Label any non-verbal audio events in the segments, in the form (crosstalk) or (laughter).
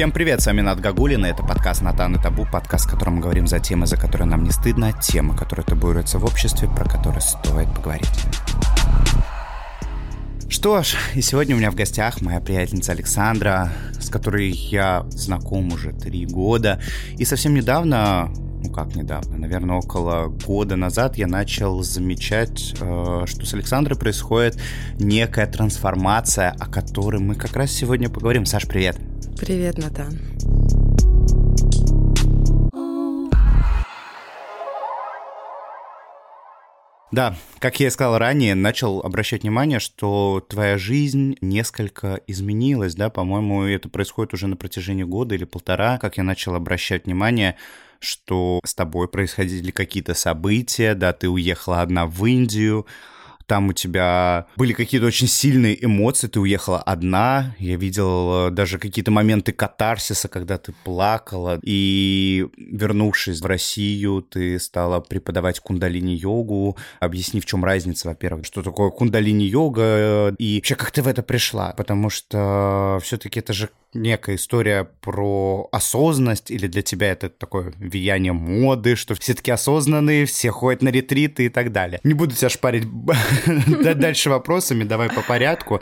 Всем привет, с вами Над Гагулин, и это подкаст «Натан и Табу», подкаст, в котором мы говорим за темы, за которые нам не стыдно, темы, которые табуируются в обществе, про которые стоит поговорить. Что ж, и сегодня у меня в гостях моя приятельница Александра, с которой я знаком уже три года. И совсем недавно, ну как недавно, наверное, около года назад я начал замечать, э, что с Александрой происходит некая трансформация, о которой мы как раз сегодня поговорим. Саш, привет! Привет, Натан. Да, как я и сказал ранее, начал обращать внимание, что твоя жизнь несколько изменилась, да, по-моему, это происходит уже на протяжении года или полтора, как я начал обращать внимание, что с тобой происходили какие-то события, да, ты уехала одна в Индию, там у тебя были какие-то очень сильные эмоции, ты уехала одна, я видел э, даже какие-то моменты катарсиса, когда ты плакала, и вернувшись в Россию, ты стала преподавать кундалини-йогу, объясни, в чем разница, во-первых, что такое кундалини-йога, и вообще как ты в это пришла, потому что все-таки это же некая история про осознанность, или для тебя это такое влияние моды, что все таки осознанные, все ходят на ретриты и так далее. Не буду тебя шпарить (laughs) дальше вопросами, давай по порядку.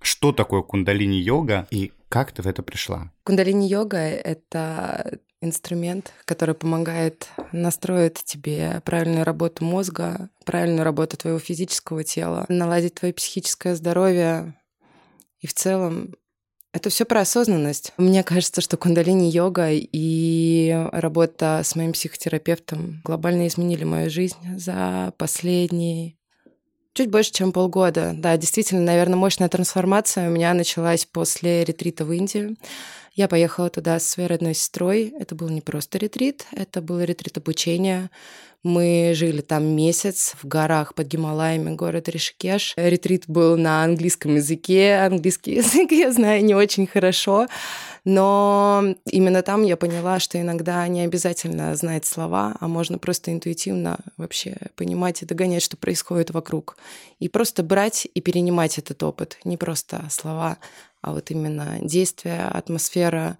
Что такое кундалини-йога и как ты в это пришла? Кундалини-йога — это инструмент, который помогает настроить тебе правильную работу мозга, правильную работу твоего физического тела, наладить твое психическое здоровье и в целом это все про осознанность. Мне кажется, что кундалини-йога и работа с моим психотерапевтом глобально изменили мою жизнь за последние чуть больше, чем полгода. Да, действительно, наверное, мощная трансформация у меня началась после ретрита в Индию. Я поехала туда со своей родной сестрой. Это был не просто ретрит, это был ретрит обучения. Мы жили там месяц в горах под Гималаями, город Ришикеш. Ретрит был на английском языке. Английский (laughs) язык я знаю не очень хорошо. Но именно там я поняла, что иногда не обязательно знать слова, а можно просто интуитивно вообще понимать и догонять, что происходит вокруг. И просто брать и перенимать этот опыт. Не просто слова, а вот именно действия, атмосфера,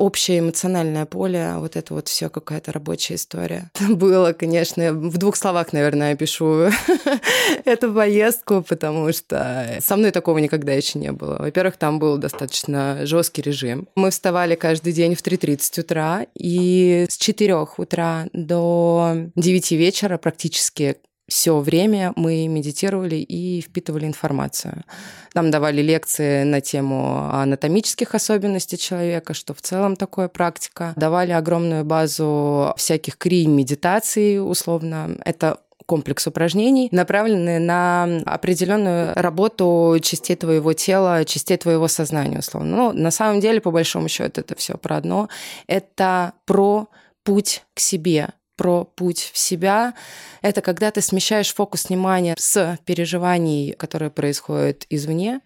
общее эмоциональное поле, вот это вот все какая-то рабочая история. (laughs) Было, конечно, в двух словах, наверное, опишу (laughs) эту поездку, потому что со мной такого никогда еще не было. Во-первых, там был достаточно жесткий режим. Мы вставали каждый день в 3.30 утра, и с 4 утра до 9 вечера практически все время мы медитировали и впитывали информацию. Нам давали лекции на тему анатомических особенностей человека, что в целом такое практика. Давали огромную базу всяких крий-медитаций, условно. Это комплекс упражнений, направленные на определенную работу частей твоего тела, частей твоего сознания, условно. Ну, на самом деле, по большому счету, это все про одно. Это про путь к себе, про путь в себя. Это когда ты смещаешь фокус внимания с переживаний, которые происходят извне,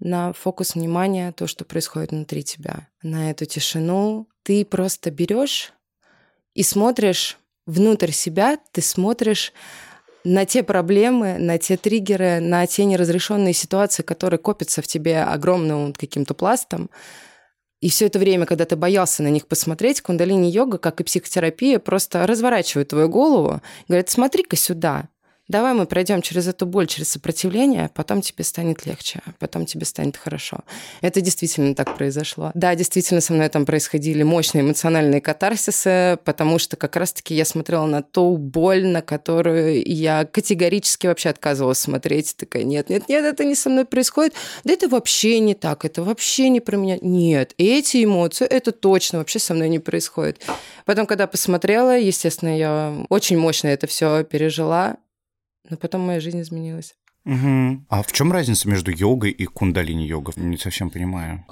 на фокус внимания то, что происходит внутри тебя, на эту тишину. Ты просто берешь и смотришь внутрь себя, ты смотришь на те проблемы, на те триггеры, на те неразрешенные ситуации, которые копятся в тебе огромным каким-то пластом, и все это время, когда ты боялся на них посмотреть, кундалини-йога, как и психотерапия, просто разворачивает твою голову, говорит, смотри-ка сюда, Давай мы пройдем через эту боль, через сопротивление, потом тебе станет легче, потом тебе станет хорошо. Это действительно так произошло. Да, действительно, со мной там происходили мощные эмоциональные катарсисы, потому что как раз-таки я смотрела на ту боль, на которую я категорически вообще отказывалась смотреть. Такая, нет, нет, нет, это не со мной происходит. Да это вообще не так, это вообще не про меня. Нет, эти эмоции, это точно вообще со мной не происходит. Потом, когда посмотрела, естественно, я очень мощно это все пережила, но потом моя жизнь изменилась. Угу. А в чем разница между йогой и кундалини-йогой? Не совсем понимаю.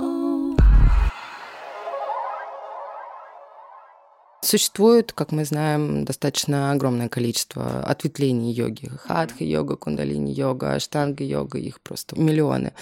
Существует, как мы знаем, достаточно огромное количество ответвлений йоги. Хатха-йога, кундалини-йога, аштанга-йога, их просто миллионы.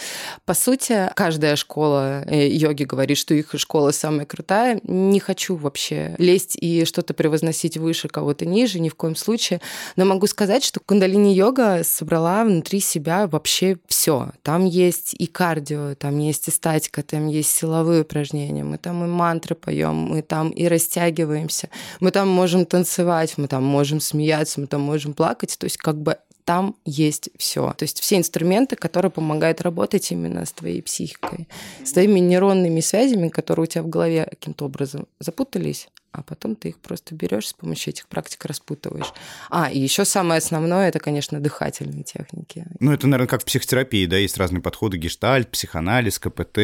По сути, каждая школа э, йоги говорит, что их школа самая крутая. Не хочу вообще лезть и что-то превозносить выше кого-то ниже, ни в коем случае. Но могу сказать, что кундалини-йога собрала внутри себя вообще все. Там есть и кардио, там есть и статика, там есть силовые упражнения, мы там и мантры поем, мы там и растягиваем двигаемся. Мы там можем танцевать, мы там можем смеяться, мы там можем плакать. То есть как бы там есть все. То есть все инструменты, которые помогают работать именно с твоей психикой, с твоими нейронными связями, которые у тебя в голове каким-то образом запутались, а потом ты их просто берешь с помощью этих практик распутываешь. А, и еще самое основное это, конечно, дыхательные техники. Ну, это, наверное, как в психотерапии, да, есть разные подходы: гештальт, психоанализ, КПТ,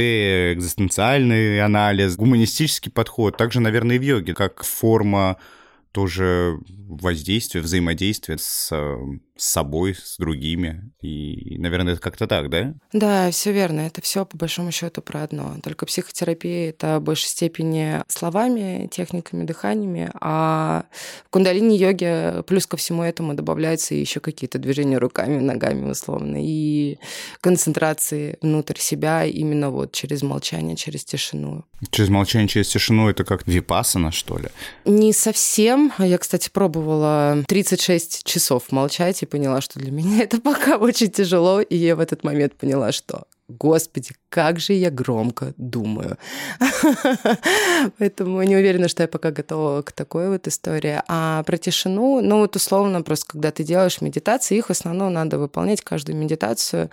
экзистенциальный анализ, гуманистический подход. Также, наверное, и в йоге, как форма тоже воздействие, взаимодействие с, с собой, с другими. И, наверное, это как-то так, да? Да, все верно. Это все по большому счету про одно. Только психотерапия это в большей степени словами, техниками, дыханиями, а в кундалини-йоге плюс ко всему этому добавляются еще какие-то движения руками, ногами условно, и концентрации внутрь себя именно вот через молчание, через тишину. Через молчание, через тишину это как випасана, что ли? Не совсем. Я, кстати, пробовала 36 часов молчать и поняла, что для меня (laughs) это пока очень тяжело. И я в этот момент поняла, что Господи, как же я громко думаю. (laughs) Поэтому не уверена, что я пока готова к такой вот истории. А про тишину, ну вот условно, просто когда ты делаешь медитации, их в основном надо выполнять каждую медитацию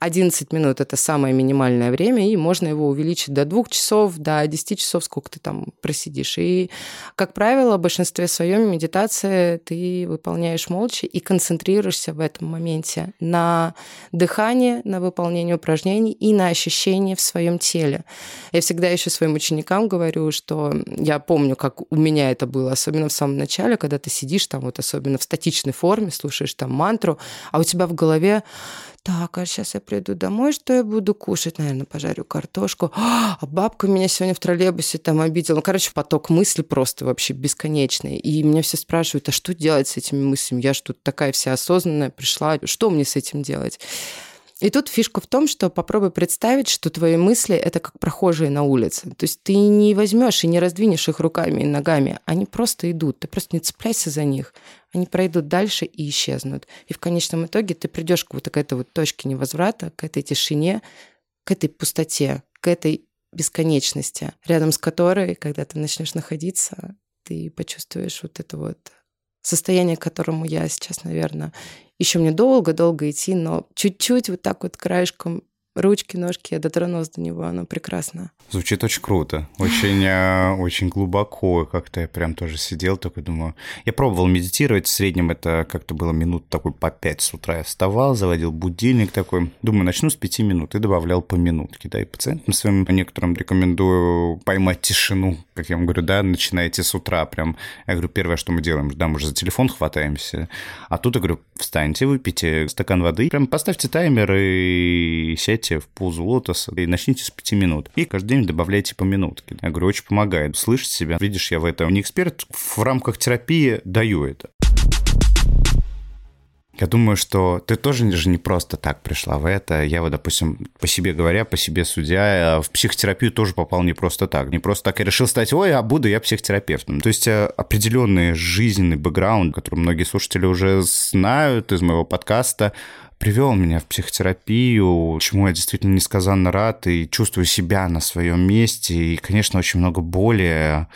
11 минут. Это самое минимальное время, и можно его увеличить до 2 часов, до 10 часов, сколько ты там просидишь. И, как правило, в большинстве своем медитации ты выполняешь молча и концентрируешься в этом моменте на дыхании, на выполнении упражнений, упражнений и на ощущения в своем теле. Я всегда еще своим ученикам говорю, что я помню, как у меня это было, особенно в самом начале, когда ты сидишь там, вот особенно в статичной форме, слушаешь там мантру, а у тебя в голове так, а сейчас я приду домой, что я буду кушать? Наверное, пожарю картошку. А бабка меня сегодня в троллейбусе там обидела. Ну, короче, поток мыслей просто вообще бесконечный. И меня все спрашивают, а что делать с этими мыслями? Я что, такая вся осознанная пришла, что мне с этим делать? И тут фишка в том, что попробуй представить, что твои мысли это как прохожие на улице. То есть ты не возьмешь и не раздвинешь их руками и ногами. Они просто идут. Ты просто не цепляйся за них. Они пройдут дальше и исчезнут. И в конечном итоге ты придешь к вот к этой вот точке невозврата, к этой тишине, к этой пустоте, к этой бесконечности, рядом с которой, когда ты начнешь находиться, ты почувствуешь вот это вот состояние, к которому я сейчас, наверное, еще мне долго-долго идти, но чуть-чуть вот так вот краешком ручки, ножки, я дотронулась до него, оно прекрасно. Звучит очень круто, очень, э, очень глубоко, как-то я прям тоже сидел, такой думаю... Я пробовал медитировать, в среднем это как-то было минут такой по пять с утра я вставал, заводил будильник такой, думаю, начну с пяти минут и добавлял по минутке, да, и пациентам своим некоторым рекомендую поймать тишину, как я вам говорю, да, начинаете с утра прям, я говорю, первое, что мы делаем, да, мы же за телефон хватаемся, а тут я говорю, встаньте, выпейте стакан воды, прям поставьте таймер и сядьте встаньте в позу лотоса и начните с 5 минут. И каждый день добавляйте по минутке. Я говорю, очень помогает. Слышать себя. Видишь, я в этом не эксперт. В рамках терапии даю это. Я думаю, что ты тоже же не просто так пришла в это. Я вот, допустим, по себе говоря, по себе судя, в психотерапию тоже попал не просто так. Не просто так я решил стать, ой, а буду я психотерапевтом. То есть э, определенный жизненный бэкграунд, который многие слушатели уже знают из моего подкаста, привел меня в психотерапию, чему я действительно несказанно рад и чувствую себя на своем месте. И, конечно, очень много боли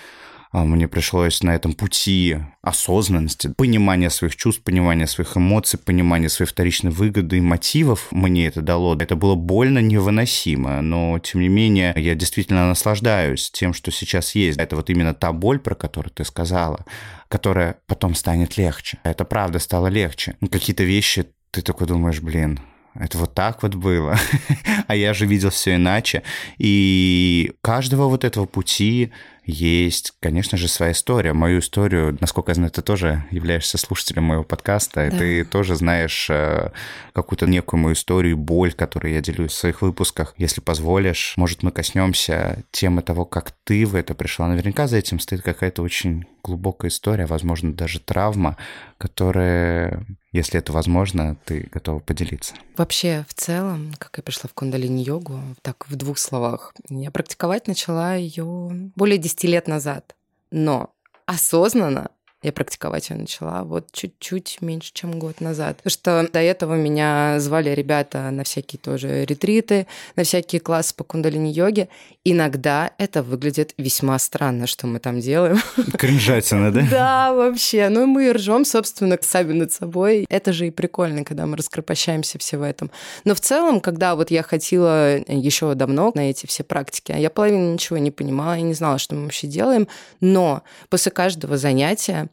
а, мне пришлось на этом пути осознанности, понимания своих чувств, понимания своих эмоций, понимания своей вторичной выгоды и мотивов мне это дало. Это было больно невыносимо, но тем не менее я действительно наслаждаюсь тем, что сейчас есть. Это вот именно та боль, про которую ты сказала, которая потом станет легче. Это правда стало легче. Какие-то вещи ты такой думаешь, блин, это вот так вот было. (laughs) а я же видел все иначе. И каждого вот этого пути есть, конечно же, своя история. Мою историю, насколько я знаю, ты тоже являешься слушателем моего подкаста, да. и ты тоже знаешь э, какую-то некую мою историю, боль, которую я делюсь в своих выпусках. Если позволишь, может, мы коснемся темы того, как ты в это пришла. Наверняка за этим стоит какая-то очень глубокая история, возможно, даже травма, которая, если это возможно, ты готова поделиться. Вообще, в целом, как я пришла в кундалини-йогу, так в двух словах, я практиковать начала ее более 10 лет назад. Но осознанно я практиковать ее начала вот чуть-чуть меньше, чем год назад. Потому что до этого меня звали ребята на всякие тоже ретриты, на всякие классы по кундалини-йоге. Иногда это выглядит весьма странно, что мы там делаем. (laughs) Кринжатина, да? Да, вообще. Ну, мы ржем, собственно, сами над собой. Это же и прикольно, когда мы раскрепощаемся все в этом. Но в целом, когда вот я хотела еще давно на эти все практики, я половину ничего не понимала, я не знала, что мы вообще делаем, но после каждого занятия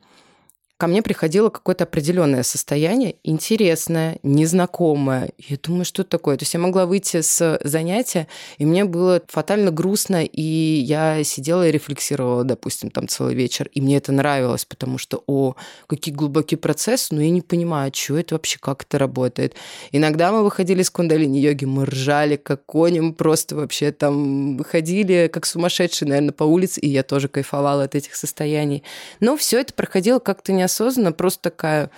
ко мне приходило какое-то определенное состояние, интересное, незнакомое. Я думаю, что это такое? То есть я могла выйти с занятия, и мне было фатально грустно, и я сидела и рефлексировала, допустим, там целый вечер, и мне это нравилось, потому что, о, какие глубокие процессы, но я не понимаю, что это вообще, как это работает. Иногда мы выходили с кундалини-йоги, мы ржали как кони, просто вообще там выходили как сумасшедшие, наверное, по улице, и я тоже кайфовала от этих состояний. Но все это проходило как-то не неосознанно, просто такая...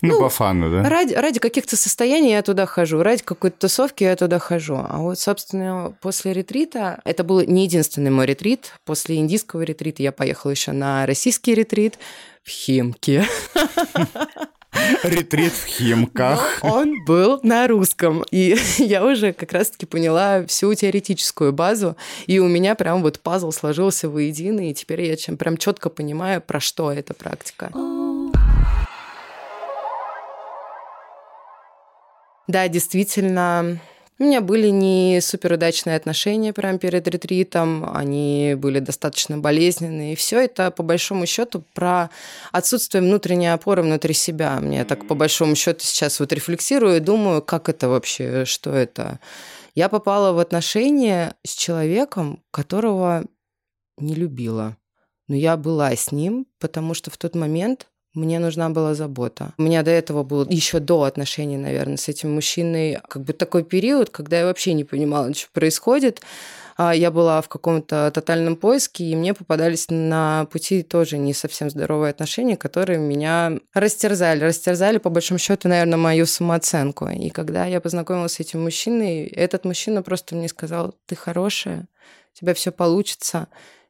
Ну, ну по фану, да? Ради, ради каких-то состояний я туда хожу, ради какой-то тусовки я туда хожу. А вот, собственно, после ретрита, это был не единственный мой ретрит. После индийского ретрита я поехала еще на российский ретрит в Химки. Ретрит в Химках. Но он был на русском. И (laughs) я уже как раз-таки поняла всю теоретическую базу. И у меня прям вот пазл сложился воедино. И теперь я чем прям четко понимаю, про что эта практика. Да, действительно, у меня были не суперудачные отношения прямо перед ретритом, они были достаточно болезненные. И все это, по большому счету, про отсутствие внутренней опоры внутри себя. Мне так, по большому счету, сейчас вот рефлексирую и думаю, как это вообще, что это. Я попала в отношения с человеком, которого не любила. Но я была с ним, потому что в тот момент мне нужна была забота. У меня до этого был еще до отношений, наверное, с этим мужчиной как бы такой период, когда я вообще не понимала, что происходит. А я была в каком-то тотальном поиске, и мне попадались на пути тоже не совсем здоровые отношения, которые меня растерзали. Растерзали, по большому счету, наверное, мою самооценку. И когда я познакомилась с этим мужчиной, этот мужчина просто мне сказал, ты хорошая, у тебя все получится,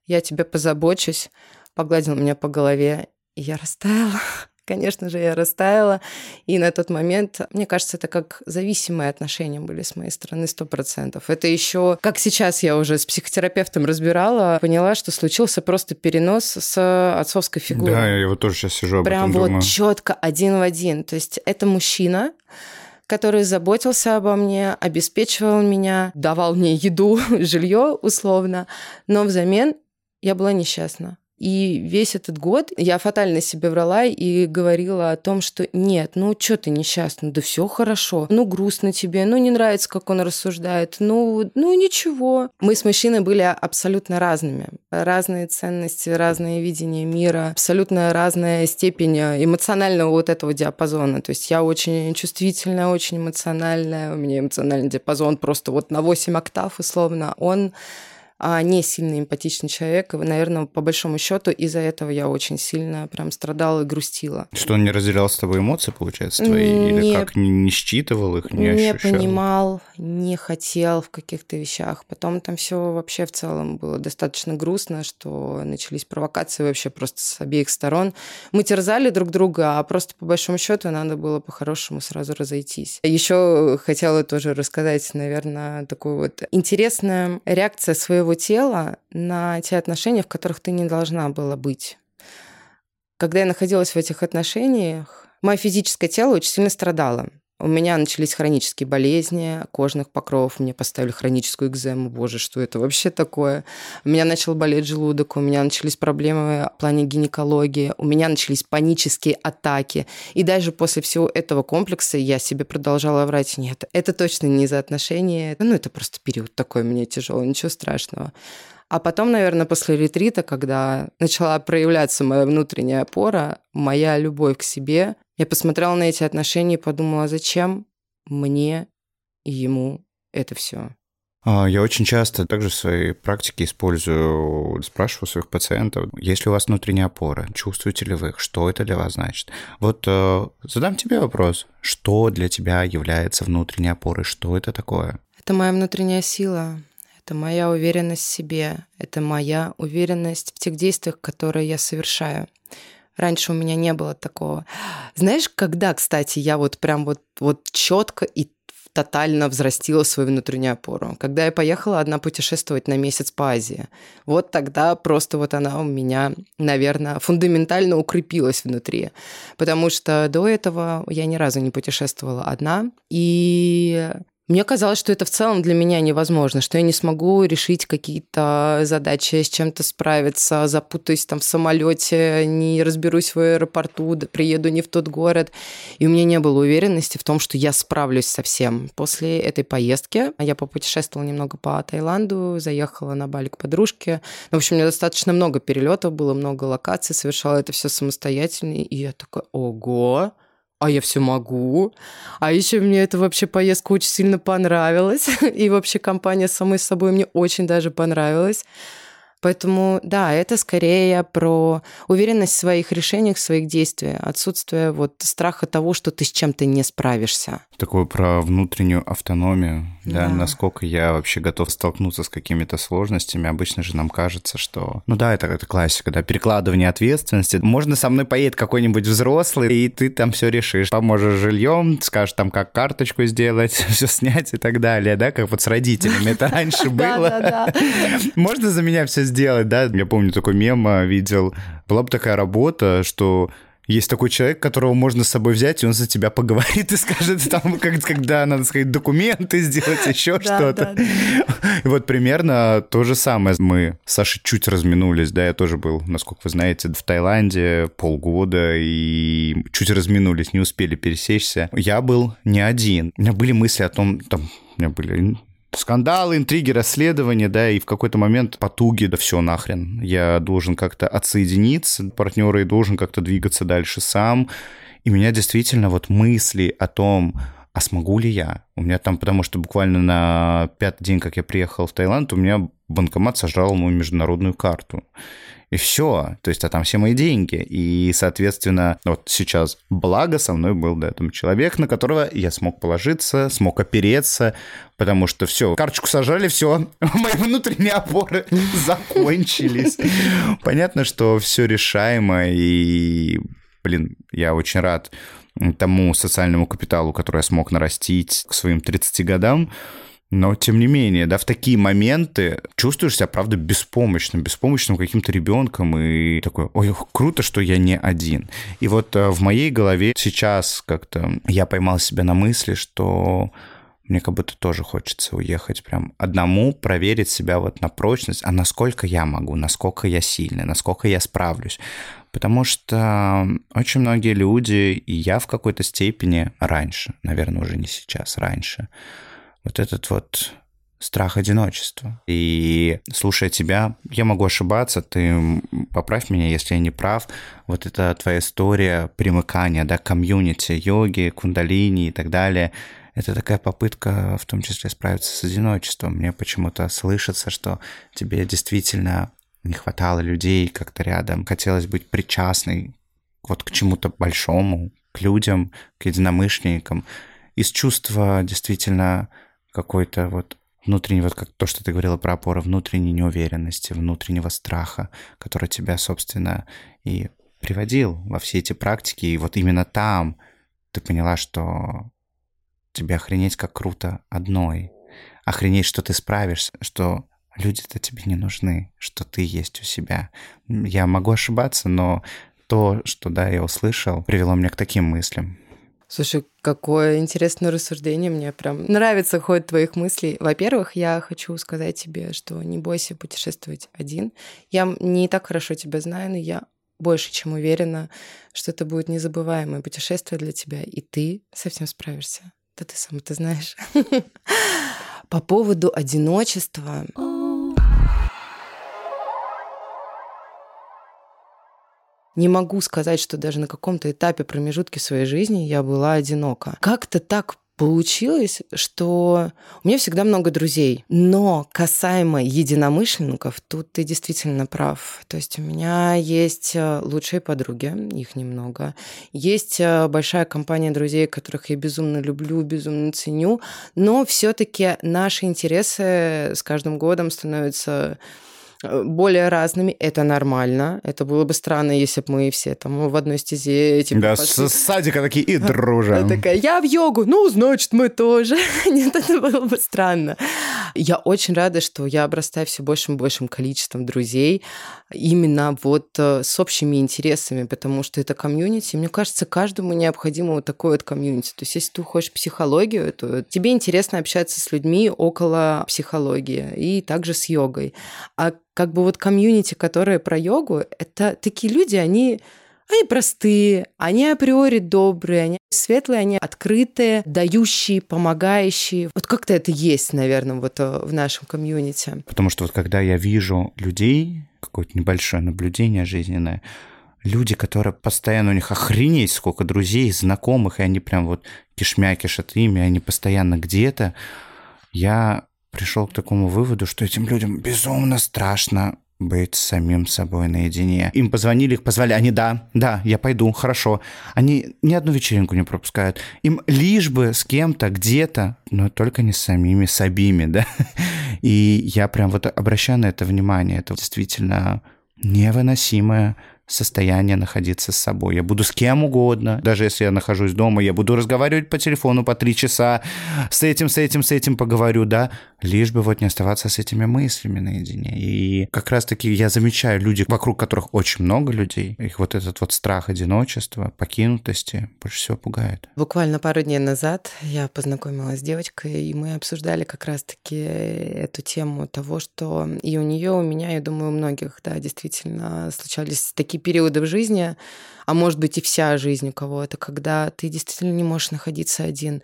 я тебе позабочусь, погладил меня по голове и я растаяла. (laughs) Конечно же, я растаяла. И на тот момент, мне кажется, это как зависимые отношения были с моей стороны сто процентов. Это еще, как сейчас я уже с психотерапевтом разбирала, поняла, что случился просто перенос с отцовской фигуры. Да, я вот тоже сейчас сижу об Прям этом вот думаю. четко один в один. То есть это мужчина, который заботился обо мне, обеспечивал меня, давал мне еду, (laughs) жилье условно, но взамен я была несчастна. И весь этот год я фатально себе врала и говорила о том, что нет, ну что ты несчастна, да все хорошо, ну грустно тебе, ну не нравится, как он рассуждает, ну, ну ничего. Мы с мужчиной были абсолютно разными. Разные ценности, разное видение мира, абсолютно разная степень эмоционального вот этого диапазона. То есть я очень чувствительная, очень эмоциональная, у меня эмоциональный диапазон просто вот на 8 октав условно. Он а не сильно эмпатичный человек. И, наверное, по большому счету из-за этого я очень сильно прям страдала и грустила. Что он не разделял с тобой эмоции, получается, твои? Не, Или как, не, не считывал их, не, не ощущал? Не понимал, не хотел в каких-то вещах. Потом там все вообще в целом было достаточно грустно, что начались провокации вообще просто с обеих сторон. Мы терзали друг друга, а просто по большому счету надо было по-хорошему сразу разойтись. Еще хотела тоже рассказать, наверное, такую вот интересная реакция своего своего тела на те отношения, в которых ты не должна была быть. Когда я находилась в этих отношениях, мое физическое тело очень сильно страдало. У меня начались хронические болезни кожных покровов, мне поставили хроническую экзему. Боже, что это вообще такое? У меня начал болеть желудок, у меня начались проблемы в плане гинекологии, у меня начались панические атаки. И даже после всего этого комплекса я себе продолжала врать, нет, это точно не из-за отношений, ну это просто период такой мне тяжелый, ничего страшного. А потом, наверное, после ретрита, когда начала проявляться моя внутренняя опора, моя любовь к себе, я посмотрела на эти отношения и подумала, зачем мне и ему это все. А, я очень часто также в своей практике использую, спрашиваю своих пациентов, есть ли у вас внутренняя опора, чувствуете ли вы их, что это для вас значит. Вот э, задам тебе вопрос, что для тебя является внутренней опорой, что это такое? Это моя внутренняя сила, это моя уверенность в себе, это моя уверенность в тех действиях, которые я совершаю. Раньше у меня не было такого. Знаешь, когда, кстати, я вот прям вот, вот четко и тотально взрастила свою внутреннюю опору. Когда я поехала одна путешествовать на месяц по Азии, вот тогда просто вот она у меня, наверное, фундаментально укрепилась внутри. Потому что до этого я ни разу не путешествовала одна. И мне казалось, что это в целом для меня невозможно, что я не смогу решить какие-то задачи, с чем-то справиться, запутаюсь там в самолете, не разберусь в аэропорту, да, приеду не в тот город. И у меня не было уверенности в том, что я справлюсь со всем. После этой поездки я попутешествовала немного по Таиланду, заехала на Бали к подружке. В общем, у меня достаточно много перелетов было, много локаций, совершала это все самостоятельно. И я такая, ого, а я все могу. А еще мне эта вообще поездка очень сильно понравилась. (laughs) И вообще компания самой собой мне очень даже понравилась. Поэтому, да, это скорее про уверенность в своих решениях, в своих действиях, отсутствие вот страха того, что ты с чем-то не справишься. Такое про внутреннюю автономию, да. да, насколько я вообще готов столкнуться с какими-то сложностями. Обычно же нам кажется, что, ну да, это, это классика, да, перекладывание ответственности. Можно со мной поедет какой-нибудь взрослый, и ты там все решишь. Поможешь жильем, скажешь там, как карточку сделать, (laughs) все снять и так далее, да, как вот с родителями это раньше (laughs) было. (laughs) Можно за меня все сделать? да. Я помню такой мем видел. Была бы такая работа, что есть такой человек, которого можно с собой взять, и он за тебя поговорит и скажет, там, как, когда надо сказать, документы сделать, еще что-то. И вот примерно то же самое. Мы с Сашей чуть разминулись, да, я тоже был, насколько вы знаете, в Таиланде полгода, и чуть разминулись, не успели пересечься. Я был не один. У меня были мысли о том, там, у меня были скандалы, интриги, расследования, да, и в какой-то момент потуги, да все нахрен. Я должен как-то отсоединиться от партнера и должен как-то двигаться дальше сам. И меня действительно вот мысли о том, а смогу ли я? У меня там, потому что буквально на пятый день, как я приехал в Таиланд, у меня банкомат сожрал мою международную карту и все. То есть, а там все мои деньги. И, соответственно, вот сейчас благо со мной был, да, там человек, на которого я смог положиться, смог опереться, потому что все, карточку сажали, все, (laughs) мои внутренние опоры (laughs) закончились. Понятно, что все решаемо, и, блин, я очень рад тому социальному капиталу, который я смог нарастить к своим 30 годам, но, тем не менее, да, в такие моменты чувствуешь себя, правда, беспомощным, беспомощным каким-то ребенком, и такой, ой, круто, что я не один. И вот э, в моей голове сейчас как-то я поймал себя на мысли, что мне как будто тоже хочется уехать прям одному, проверить себя вот на прочность, а насколько я могу, насколько я сильный, насколько я справлюсь. Потому что очень многие люди, и я в какой-то степени раньше, наверное, уже не сейчас, раньше, вот этот вот страх одиночества. И слушая тебя, я могу ошибаться, ты поправь меня, если я не прав. Вот эта твоя история примыкания, да, комьюнити, йоги, кундалини и так далее, это такая попытка в том числе справиться с одиночеством. Мне почему-то слышится, что тебе действительно не хватало людей как-то рядом. Хотелось быть причастной вот к чему-то большому, к людям, к единомышленникам. Из чувства действительно какой-то вот внутренний, вот как то, что ты говорила про опору, внутренней неуверенности, внутреннего страха, который тебя, собственно, и приводил во все эти практики. И вот именно там ты поняла, что тебе охренеть как круто одной. Охренеть, что ты справишься, что люди-то тебе не нужны, что ты есть у себя. Я могу ошибаться, но то, что, да, я услышал, привело меня к таким мыслям. Слушай, какое интересное рассуждение. Мне прям нравится ход твоих мыслей. Во-первых, я хочу сказать тебе, что не бойся путешествовать один. Я не так хорошо тебя знаю, но я больше чем уверена, что это будет незабываемое путешествие для тебя, и ты совсем справишься. Да ты сам это знаешь. (laughs) По поводу одиночества. Не могу сказать, что даже на каком-то этапе промежутке своей жизни я была одинока. Как-то так получилось, что у меня всегда много друзей. Но касаемо единомышленников, тут ты действительно прав. То есть у меня есть э, лучшие подруги, их немного. Есть э, большая компания друзей, которых я безумно люблю, безумно ценю. Но все-таки наши интересы с каждым годом становятся более разными. Это нормально. Это было бы странно, если бы мы все там в одной стезе... Типа, да, пошли. с садика такие и (laughs) дружим. Такая, я в йогу, ну, значит, мы тоже. (laughs) Нет, это было бы странно. Я очень рада, что я обрастаю все большим и большим количеством друзей именно вот э, с общими интересами, потому что это комьюнити. Мне кажется, каждому необходимо вот такое вот комьюнити. То есть, если ты уходишь в психологию, то тебе интересно общаться с людьми около психологии и также с йогой. А как бы вот комьюнити, которые про йогу, это такие люди, они они простые, они априори добрые, они светлые, они открытые, дающие, помогающие. Вот как-то это есть, наверное, вот э, в нашем комьюнити. Потому что вот когда я вижу людей, какое-то небольшое наблюдение жизненное, люди, которые постоянно, у них охренеть сколько друзей, знакомых, и они прям вот кишмя кишат ими, они постоянно где-то, я пришел к такому выводу, что этим людям безумно страшно быть самим собой наедине. Им позвонили, их позвали, они да, да, я пойду, хорошо. Они ни одну вечеринку не пропускают. Им лишь бы с кем-то, где-то, но только не с самими собими, да. И я прям вот обращаю на это внимание. Это действительно невыносимое состояние находиться с собой. Я буду с кем угодно, даже если я нахожусь дома, я буду разговаривать по телефону по три часа, с этим, с этим, с этим поговорю, да, лишь бы вот не оставаться с этими мыслями наедине. И как раз-таки я замечаю люди, вокруг которых очень много людей, их вот этот вот страх одиночества, покинутости больше всего пугает. Буквально пару дней назад я познакомилась с девочкой, и мы обсуждали как раз-таки эту тему того, что и у нее, у меня, я думаю, у многих, да, действительно случались такие периоды в жизни, а может быть и вся жизнь у кого-то, когда ты действительно не можешь находиться один.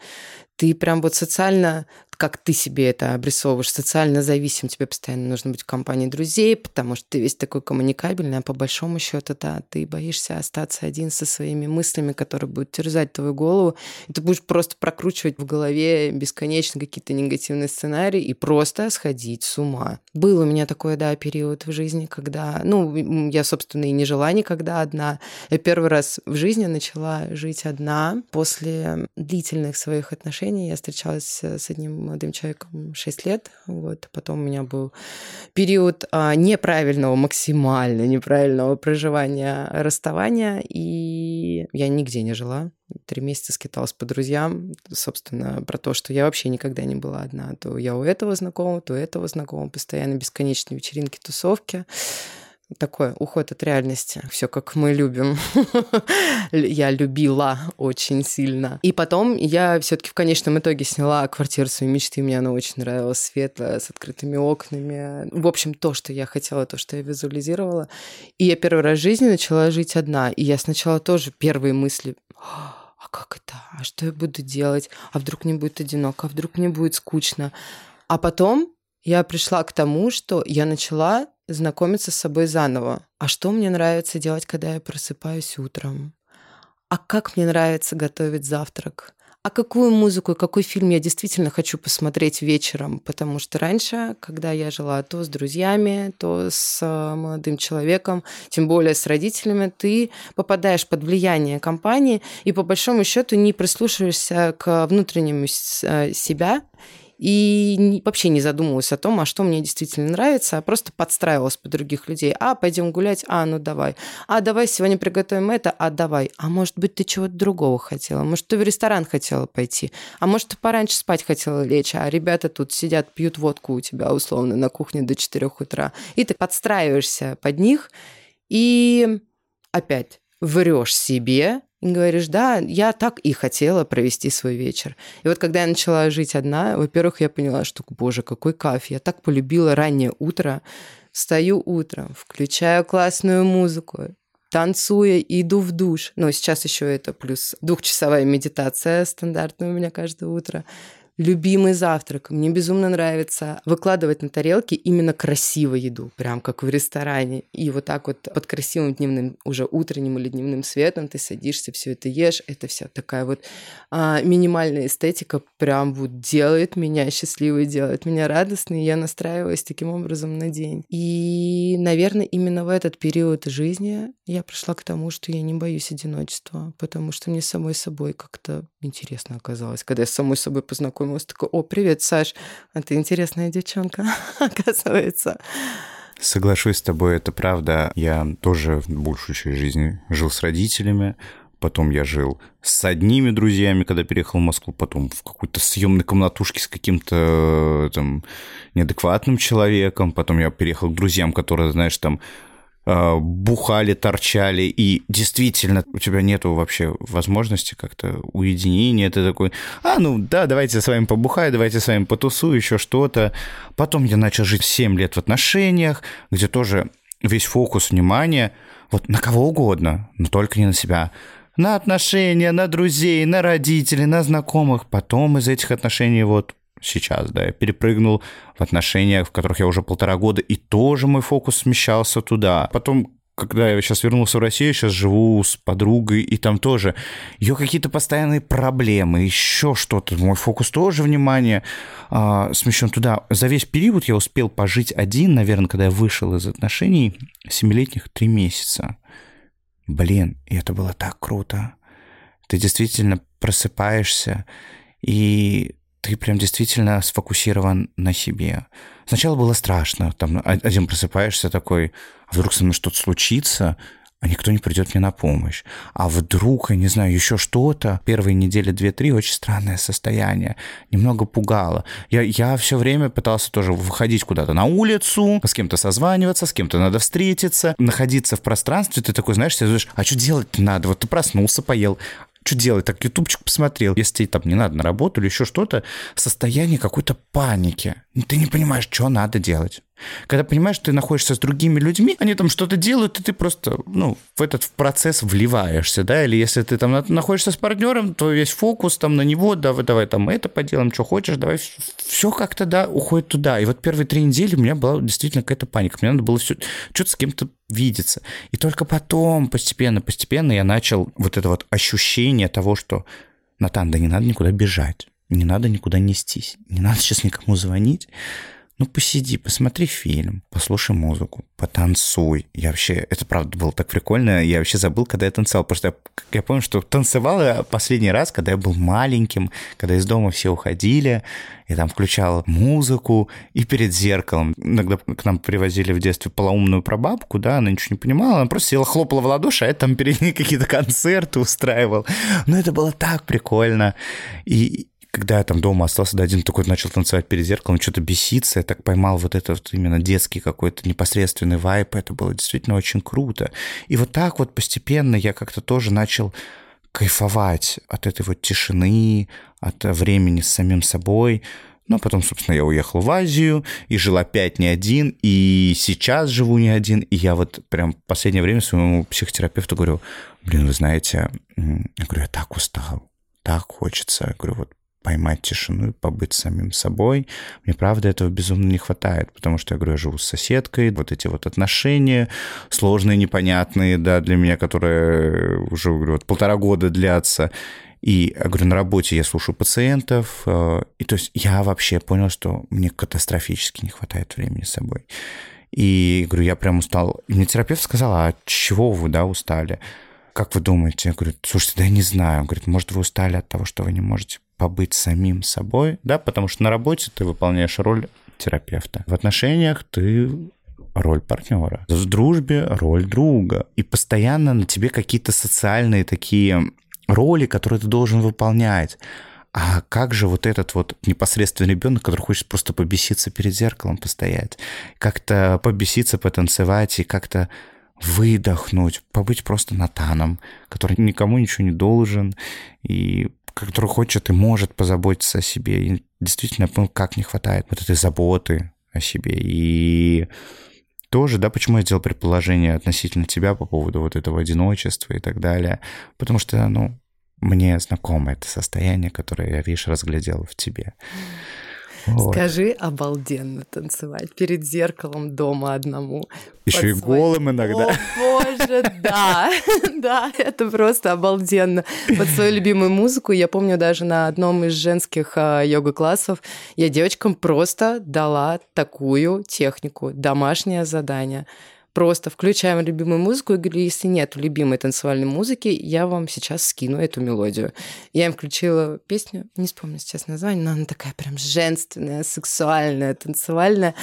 Ты прям вот социально как ты себе это обрисовываешь, социально зависим, тебе постоянно нужно быть в компании друзей, потому что ты весь такой коммуникабельный, а по большому счету, да, ты боишься остаться один со своими мыслями, которые будут терзать твою голову, и ты будешь просто прокручивать в голове бесконечно какие-то негативные сценарии и просто сходить с ума. Был у меня такой, да, период в жизни, когда, ну, я, собственно, и не жила никогда одна. Я первый раз в жизни начала жить одна. После длительных своих отношений я встречалась с одним молодым человеком 6 лет. Вот. Потом у меня был период а, неправильного, максимально неправильного проживания расставания, и я нигде не жила. Три месяца скиталась по друзьям, собственно, про то, что я вообще никогда не была одна. То я у этого знакомого, то у этого знакомого, постоянно бесконечные вечеринки, тусовки такой уход от реальности. Все как мы любим. (laughs) я любила очень сильно. И потом я все-таки в конечном итоге сняла квартиру своей мечты. Мне она очень нравилась, светлая, с открытыми окнами. В общем, то, что я хотела, то, что я визуализировала. И я первый раз в жизни начала жить одна. И я сначала тоже первые мысли а как это? А что я буду делать? А вдруг мне будет одиноко? А вдруг мне будет скучно? А потом я пришла к тому, что я начала знакомиться с собой заново. А что мне нравится делать, когда я просыпаюсь утром? А как мне нравится готовить завтрак? А какую музыку и какой фильм я действительно хочу посмотреть вечером? Потому что раньше, когда я жила то с друзьями, то с э, молодым человеком, тем более с родителями, ты попадаешь под влияние компании и по большому счету не прислушиваешься к внутреннему э, себя и вообще не задумывалась о том, а что мне действительно нравится, а просто подстраивалась под других людей. А, пойдем гулять, а, ну давай. А, давай сегодня приготовим это, а, давай. А может быть, ты чего-то другого хотела? Может, ты в ресторан хотела пойти? А может, ты пораньше спать хотела лечь, а ребята тут сидят, пьют водку у тебя условно на кухне до 4 утра. И ты подстраиваешься под них, и опять врешь себе, и говоришь, да, я так и хотела провести свой вечер. И вот когда я начала жить одна, во-первых, я поняла, что, боже, какой кайф, я так полюбила раннее утро. Встаю утром, включаю классную музыку, танцуя, иду в душ. Но сейчас еще это плюс двухчасовая медитация стандартная у меня каждое утро любимый завтрак. Мне безумно нравится выкладывать на тарелки именно красивую еду, прям как в ресторане. И вот так вот под красивым дневным, уже утренним или дневным светом ты садишься, все это ешь. Это вся такая вот а, минимальная эстетика прям вот делает меня счастливой, делает меня радостной. И я настраиваюсь таким образом на день. И, наверное, именно в этот период жизни я пришла к тому, что я не боюсь одиночества, потому что мне самой собой как-то интересно оказалось. Когда я самой собой познакомилась, такой, о, привет, Саш, а ты интересная девчонка, (laughs) оказывается. Соглашусь с тобой, это правда. Я тоже большую часть жизни жил с родителями, потом я жил с одними друзьями, когда переехал в Москву, потом в какой-то съемной комнатушке с каким-то там неадекватным человеком, потом я переехал к друзьям, которые, знаешь, там бухали, торчали, и действительно у тебя нету вообще возможности как-то уединения, ты такой, а, ну да, давайте с вами побухаю, давайте с вами потусую, еще что-то. Потом я начал жить 7 лет в отношениях, где тоже весь фокус внимания вот на кого угодно, но только не на себя. На отношения, на друзей, на родителей, на знакомых. Потом из этих отношений вот сейчас, да, я перепрыгнул в отношениях, в которых я уже полтора года, и тоже мой фокус смещался туда. Потом когда я сейчас вернулся в Россию, сейчас живу с подругой, и там тоже ее какие-то постоянные проблемы, еще что-то. Мой фокус тоже внимание а, смещен туда. За весь период я успел пожить один, наверное, когда я вышел из отношений, семилетних три месяца. Блин, и это было так круто. Ты действительно просыпаешься, и ты прям действительно сфокусирован на себе. Сначала было страшно, там один просыпаешься такой, а вдруг со мной что-то случится, а никто не придет мне на помощь. А вдруг, я не знаю, еще что-то. Первые недели две-три очень странное состояние. Немного пугало. Я, я все время пытался тоже выходить куда-то на улицу, с кем-то созваниваться, с кем-то надо встретиться, находиться в пространстве. Ты такой, знаешь, ты думаешь, а что делать надо? Вот ты проснулся, поел что делать? Так ютубчик посмотрел. Если там не надо на работу или еще что-то, состояние какой-то паники. Ты не понимаешь, что надо делать. Когда понимаешь, ты находишься с другими людьми, они там что-то делают, и ты просто, ну, в этот процесс вливаешься, да, или если ты там находишься с партнером, то весь фокус там на него, давай, давай там это поделаем, что хочешь, давай, все как-то, да, уходит туда. И вот первые три недели у меня была действительно какая-то паника, мне надо было все, что-то с кем-то видеться. И только потом, постепенно, постепенно я начал вот это вот ощущение того, что, Натан, да не надо никуда бежать, не надо никуда нестись, не надо сейчас никому звонить, ну, посиди, посмотри фильм, послушай музыку, потанцуй. Я вообще, это правда было так прикольно, я вообще забыл, когда я танцевал, потому что я, я помню, что танцевал я последний раз, когда я был маленьким, когда из дома все уходили, я там включал музыку и перед зеркалом. Иногда к нам привозили в детстве полоумную прабабку, да, она ничего не понимала, она просто села, хлопала в ладоши, а я там перед ней (laughs) какие-то концерты устраивал. Но это было так прикольно. И, когда я там дома остался да, один, такой начал танцевать перед зеркалом, что-то беситься, я так поймал вот этот вот именно детский какой-то непосредственный вайп, это было действительно очень круто. И вот так вот постепенно я как-то тоже начал кайфовать от этой вот тишины, от времени с самим собой. Ну, а потом, собственно, я уехал в Азию и жил опять не один, и сейчас живу не один. И я вот прям в последнее время своему психотерапевту говорю, блин, вы знаете, я говорю, я так устал, так хочется. Я говорю, вот поймать тишину побыть самим собой. Мне, правда, этого безумно не хватает, потому что, я говорю, я живу с соседкой, вот эти вот отношения сложные, непонятные, да, для меня, которые уже, говорю, вот полтора года длятся. И, я говорю, на работе я слушаю пациентов, э, и то есть я вообще понял, что мне катастрофически не хватает времени с собой. И, говорю, я прям устал. И мне терапевт сказал, а чего вы, да, устали? Как вы думаете? Я говорю, слушайте, да я не знаю. Он говорит, может, вы устали от того, что вы не можете побыть самим собой, да, потому что на работе ты выполняешь роль терапевта. В отношениях ты роль партнера. В дружбе роль друга. И постоянно на тебе какие-то социальные такие роли, которые ты должен выполнять. А как же вот этот вот непосредственный ребенок, который хочет просто побеситься перед зеркалом, постоять, как-то побеситься, потанцевать и как-то выдохнуть, побыть просто натаном, который никому ничего не должен, и который хочет и может позаботиться о себе. И действительно, понял, как не хватает вот этой заботы о себе. И тоже, да, почему я сделал предположение относительно тебя по поводу вот этого одиночества и так далее. Потому что, ну, мне знакомо это состояние, которое я, видишь, разглядел в тебе. Вот. Скажи, обалденно танцевать перед зеркалом дома одному. Еще и свой... голым иногда. О, боже, да, (laughs) да, это просто обалденно. Под свою любимую музыку я помню даже на одном из женских а, йога-классов я девочкам просто дала такую технику, домашнее задание – просто включаем любимую музыку и говорю, если нет любимой танцевальной музыки, я вам сейчас скину эту мелодию. Я им включила песню, не вспомню сейчас название, но она такая прям женственная, сексуальная, танцевальная,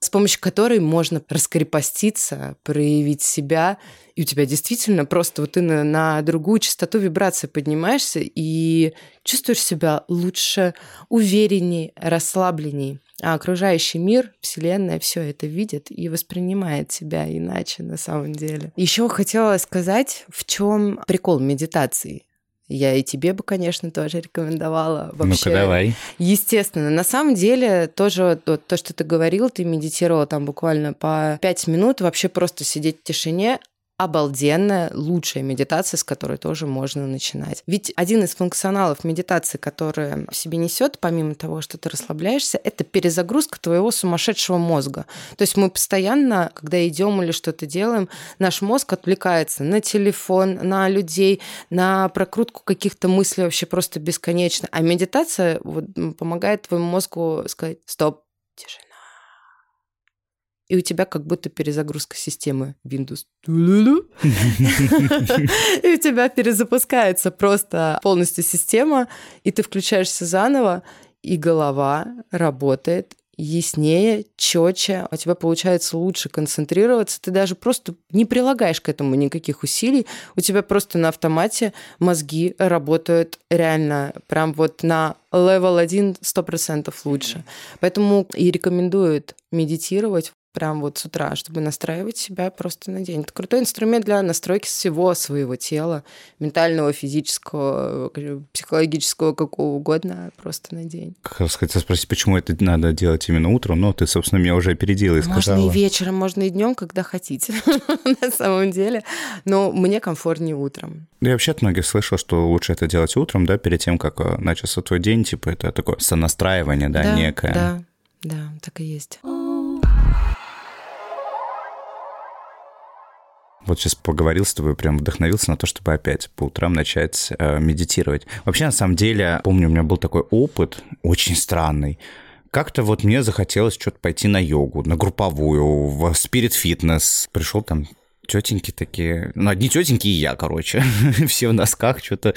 с помощью которой можно раскрепоститься, проявить себя, и у тебя действительно просто вот ты на, на другую частоту вибрации поднимаешься и чувствуешь себя лучше, уверенней, расслабленней а окружающий мир, Вселенная все это видит и воспринимает тебя иначе на самом деле. Еще хотела сказать, в чем прикол медитации. Я и тебе бы, конечно, тоже рекомендовала. Вообще, Ну-ка, давай. Естественно. На самом деле, тоже вот, то, что ты говорил, ты медитировал там буквально по пять минут, вообще просто сидеть в тишине, обалденная, лучшая медитация, с которой тоже можно начинать. Ведь один из функционалов медитации, который в себе несет, помимо того, что ты расслабляешься, это перезагрузка твоего сумасшедшего мозга. То есть мы постоянно, когда идем или что-то делаем, наш мозг отвлекается на телефон, на людей, на прокрутку каких-то мыслей вообще просто бесконечно. А медитация вот, помогает твоему мозгу сказать «стоп, тишина и у тебя как будто перезагрузка системы Windows. И у тебя перезапускается просто полностью система, и ты включаешься заново, и голова работает яснее, четче, у тебя получается лучше концентрироваться, ты даже просто не прилагаешь к этому никаких усилий, у тебя просто на автомате мозги работают реально прям вот на level 1 100% лучше. Поэтому и рекомендуют медитировать прям вот с утра, чтобы настраивать себя просто на день. Это крутой инструмент для настройки всего своего тела, ментального, физического, психологического, какого угодно, просто на день. Как раз хотел спросить, почему это надо делать именно утром, но ты, собственно, меня уже опередила и сказала. Можно и вечером, можно и днем, когда хотите, (laughs) на самом деле. Но мне комфортнее утром. Я вообще от многих слышал, что лучше это делать утром, да, перед тем, как э, начался твой день, типа это такое сонастраивание, да, некое. Да, да, так и есть. Вот сейчас поговорил с тобой, прям вдохновился на то, чтобы опять по утрам начать э, медитировать. Вообще, на самом деле, помню, у меня был такой опыт очень странный. Как-то вот мне захотелось что-то пойти на йогу, на групповую, в спирит фитнес. Пришел там тетеньки такие, ну, одни тетеньки и я, короче, (laughs) все в носках, что-то.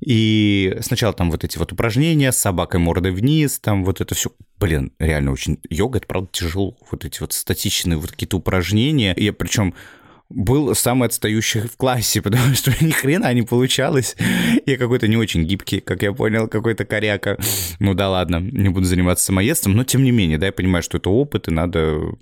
И сначала там вот эти вот упражнения с собакой мордой вниз, там вот это все. Блин, реально очень йога, это правда тяжело. Вот эти вот статичные вот какие-то упражнения. Я причем был самый отстающий в классе, (laughs) потому что ни хрена не получалось. Я какой-то не очень гибкий, как я понял, какой-то коряка. Ну да ладно, не буду заниматься самоедством, но тем не менее, да, я понимаю, что это опыт, и надо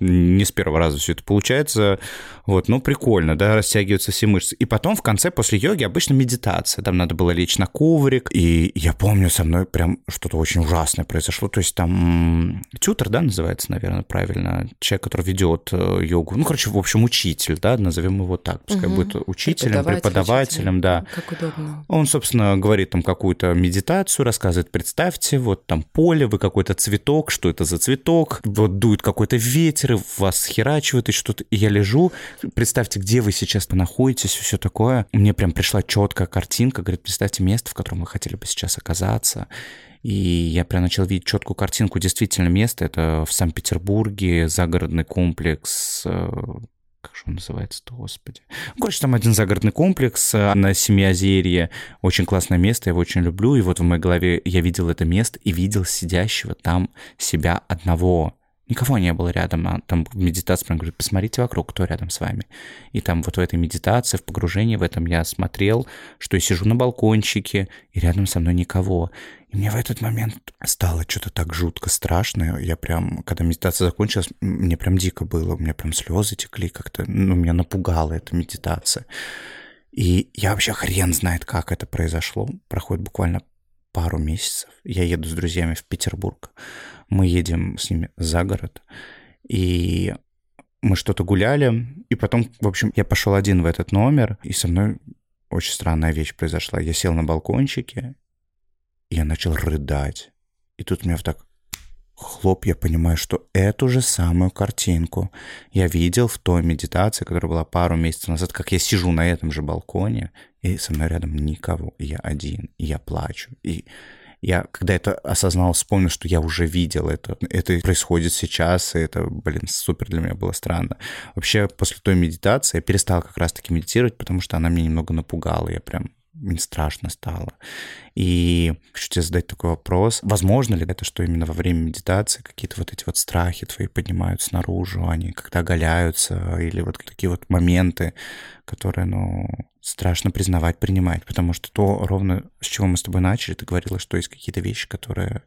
не с первого раза все это получается. Вот, ну, прикольно, да, растягиваются все мышцы. И потом в конце, после йоги, обычно медитация. Там надо было лечь на коврик. И я помню, со мной прям что-то очень ужасное произошло. То есть там тютер, да, называется, наверное, правильно. Человек, который ведет э, йогу. Ну, короче, в общем, учитель, да, назовем его так. Пускай угу. будет учителем, преподавателем, учитель. да. Как удобно. Он, собственно, говорит там какую-то медитацию, рассказывает, представьте, вот там поле, вы какой-то цветок, что это за цветок, вот дует какой-то ветер, ветры вас херачивают и что-то. И я лежу, представьте, где вы сейчас находитесь, все такое. Мне прям пришла четкая картинка, говорит, представьте место, в котором вы хотели бы сейчас оказаться. И я прям начал видеть четкую картинку. Действительно, место это в Санкт-Петербурге, загородный комплекс э, как же он называется-то, господи. Короче, там один загородный комплекс э, на Семиозерье. Очень классное место, я его очень люблю. И вот в моей голове я видел это место и видел сидящего там себя одного. Никого не было рядом, а там в медитации прям говорит, посмотрите вокруг, кто рядом с вами. И там вот в этой медитации, в погружении в этом я смотрел, что я сижу на балкончике, и рядом со мной никого. И мне в этот момент стало что-то так жутко страшно. Я прям, когда медитация закончилась, мне прям дико было, у меня прям слезы текли как-то, ну, меня напугала эта медитация. И я вообще хрен знает, как это произошло. Проходит буквально пару месяцев. Я еду с друзьями в Петербург мы едем с ними за город, и мы что-то гуляли, и потом, в общем, я пошел один в этот номер, и со мной очень странная вещь произошла. Я сел на балкончике, и я начал рыдать. И тут меня так хлоп, я понимаю, что эту же самую картинку я видел в той медитации, которая была пару месяцев назад, как я сижу на этом же балконе, и со мной рядом никого, и я один, и я плачу, и я, когда это осознал, вспомнил, что я уже видел это. Это происходит сейчас, и это, блин, супер для меня было странно. Вообще, после той медитации я перестал как раз-таки медитировать, потому что она меня немного напугала. Я прям мне страшно стало. И хочу тебе задать такой вопрос. Возможно ли это, что именно во время медитации какие-то вот эти вот страхи твои поднимаются наружу, они как-то оголяются, или вот такие вот моменты, которые, ну, страшно признавать, принимать, потому что то ровно с чего мы с тобой начали, ты говорила, что есть какие-то вещи, которые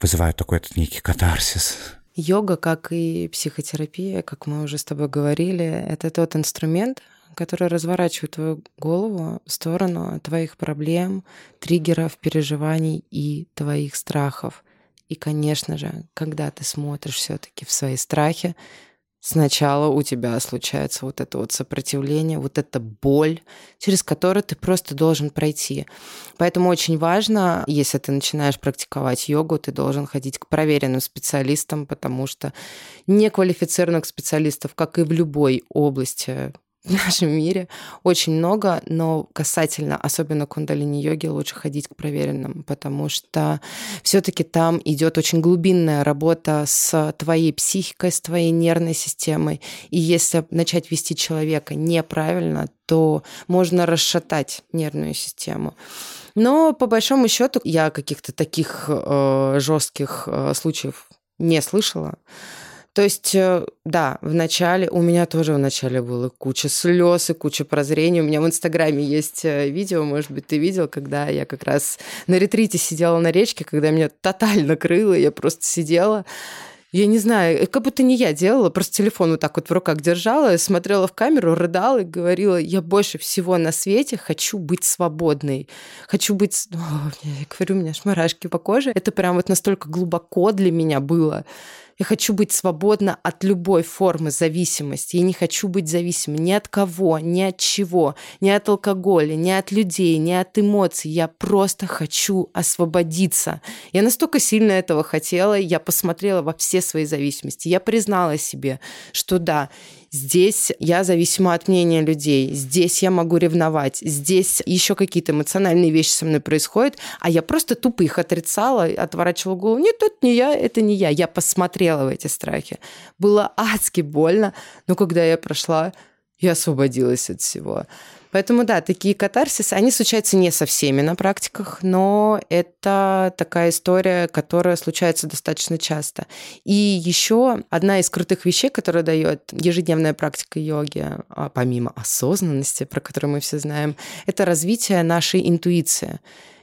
вызывают такой некий катарсис. Йога, как и психотерапия, как мы уже с тобой говорили, это тот инструмент, который разворачивает твою голову в сторону твоих проблем, триггеров, переживаний и твоих страхов. И, конечно же, когда ты смотришь все-таки в свои страхи, Сначала у тебя случается вот это вот сопротивление, вот эта боль, через которую ты просто должен пройти. Поэтому очень важно, если ты начинаешь практиковать йогу, ты должен ходить к проверенным специалистам, потому что неквалифицированных специалистов, как и в любой области (laughs) в нашем мире очень много, но касательно особенно кундалини-йоги лучше ходить к проверенным, потому что все-таки там идет очень глубинная работа с твоей психикой, с твоей нервной системой. И если начать вести человека неправильно, то можно расшатать нервную систему. Но по большому счету я каких-то таких э, жестких э, случаев не слышала. То есть, э, да, в начале, у меня тоже в начале было куча слез и куча прозрений. У меня в Инстаграме есть э, видео, может быть, ты видел, когда я как раз на ретрите сидела на речке, когда меня тотально крыло, я просто сидела я не знаю, как будто не я делала, просто телефон вот так вот в руках держала, смотрела в камеру, рыдала и говорила, я больше всего на свете хочу быть свободной. Хочу быть... О, я говорю, у меня аж мурашки по коже. Это прям вот настолько глубоко для меня было. Я хочу быть свободна от любой формы зависимости. Я не хочу быть зависимой ни от кого, ни от чего, ни от алкоголя, ни от людей, ни от эмоций. Я просто хочу освободиться. Я настолько сильно этого хотела, я посмотрела во все свои зависимости. Я признала себе, что да, Здесь я зависима от мнения людей. Здесь я могу ревновать. Здесь еще какие-то эмоциональные вещи со мной происходят, а я просто тупо их отрицала, отворачивала голову. Нет, это не я, это не я. Я посмотрела в эти страхи. Было адски больно, но когда я прошла, я освободилась от всего. Поэтому, да, такие катарсисы, они случаются не со всеми на практиках, но это такая история, которая случается достаточно часто. И еще одна из крутых вещей, которая дает ежедневная практика йоги, а помимо осознанности, про которую мы все знаем, это развитие нашей интуиции.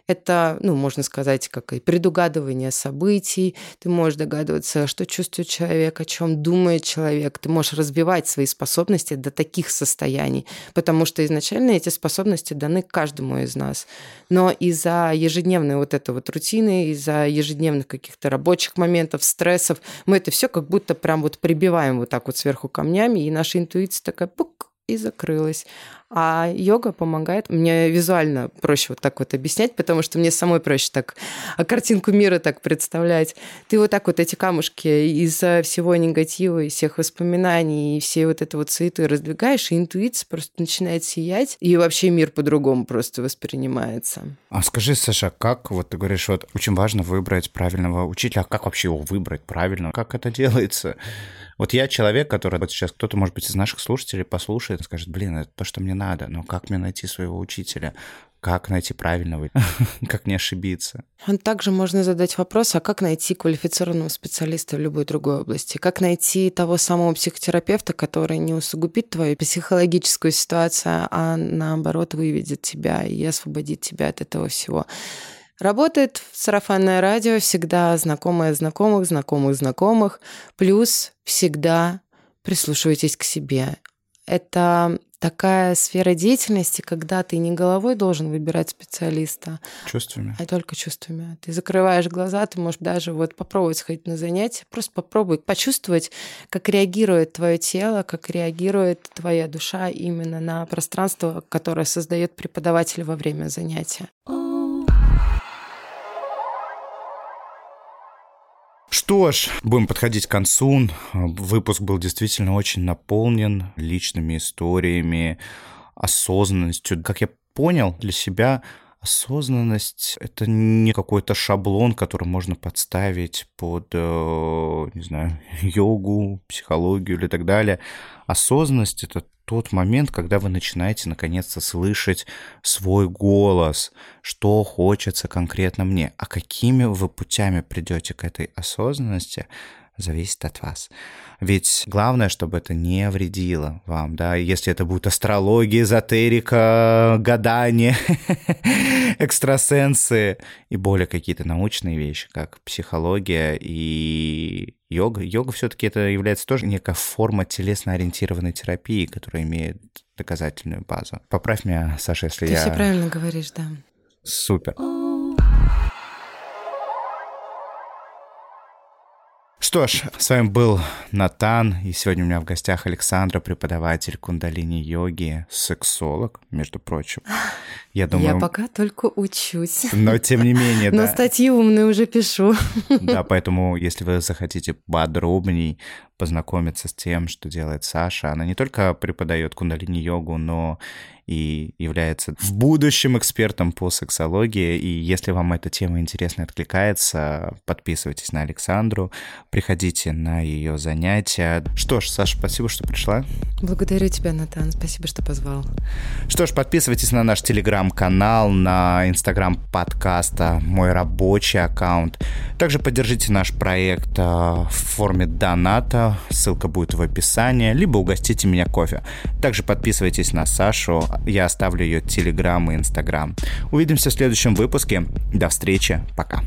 Это, ну, можно сказать, как и предугадывание событий. Ты можешь догадываться, что чувствует человек, о чем думает человек. Ты можешь развивать свои способности до таких состояний, потому что изначально эти способности даны каждому из нас. Но из-за ежедневной вот этой вот рутины, из-за ежедневных каких-то рабочих моментов, стрессов, мы это все как будто прям вот прибиваем вот так вот сверху камнями, и наша интуиция такая пук, и закрылась. А йога помогает. Мне визуально проще вот так вот объяснять, потому что мне самой проще так а картинку мира так представлять. Ты вот так вот эти камушки из-за всего негатива, из всех воспоминаний и всей вот этой вот суеты раздвигаешь, и интуиция просто начинает сиять, и вообще мир по-другому просто воспринимается. А скажи, Саша, как, вот ты говоришь, вот очень важно выбрать правильного учителя, а как вообще его выбрать правильно? Как это делается? Вот я человек, который вот сейчас кто-то, может быть, из наших слушателей послушает и скажет, блин, это то, что мне надо, но как мне найти своего учителя? Как найти правильного? (laughs) как не ошибиться? Также можно задать вопрос, а как найти квалифицированного специалиста в любой другой области? Как найти того самого психотерапевта, который не усугубит твою психологическую ситуацию, а наоборот выведет тебя и освободит тебя от этого всего? Работает сарафанное радио, всегда знакомые знакомых, знакомых знакомых, плюс всегда прислушивайтесь к себе. Это такая сфера деятельности, когда ты не головой должен выбирать специалиста, чувствами, а только чувствами. Ты закрываешь глаза, ты можешь даже вот попробовать сходить на занятия, просто попробуй почувствовать, как реагирует твое тело, как реагирует твоя душа именно на пространство, которое создает преподаватель во время занятия. Что ж, будем подходить к концу. Выпуск был действительно очень наполнен личными историями, осознанностью. Как я понял для себя, осознанность — это не какой-то шаблон, который можно подставить под, э, не знаю, (laughs) йогу, психологию или так далее. Осознанность — это тот момент, когда вы начинаете наконец-то слышать свой голос, что хочется конкретно мне, а какими вы путями придете к этой осознанности, зависит от вас. Ведь главное, чтобы это не вредило вам, да, если это будет астрология, эзотерика, гадание, (laughs) экстрасенсы и более какие-то научные вещи, как психология и йога. Йога все-таки это является тоже некая форма телесно-ориентированной терапии, которая имеет доказательную базу. Поправь меня, Саша, если Ты я... Ты все правильно говоришь, да. Супер. Что ж, с вами был Натан, и сегодня у меня в гостях Александра, преподаватель кундалини-йоги, сексолог, между прочим. Я думаю... Я пока только учусь. Но тем не менее, (laughs) да. Но статьи умные уже пишу. (laughs) Да, поэтому, если вы захотите подробней познакомиться с тем, что делает Саша, она не только преподает кундалини-йогу, но и является в будущем экспертом по сексологии. И если вам эта тема интересна и откликается, подписывайтесь на Александру, приходите на ее занятия. Что ж, Саша, спасибо, что пришла. Благодарю тебя, Натан, спасибо, что позвал. Что ж, подписывайтесь на наш телеграм-канал, на инстаграм подкаста, мой рабочий аккаунт. Также поддержите наш проект а, в форме доната, ссылка будет в описании, либо угостите меня кофе. Также подписывайтесь на Сашу, я оставлю ее телеграм и инстаграм. Увидимся в следующем выпуске. До встречи. Пока.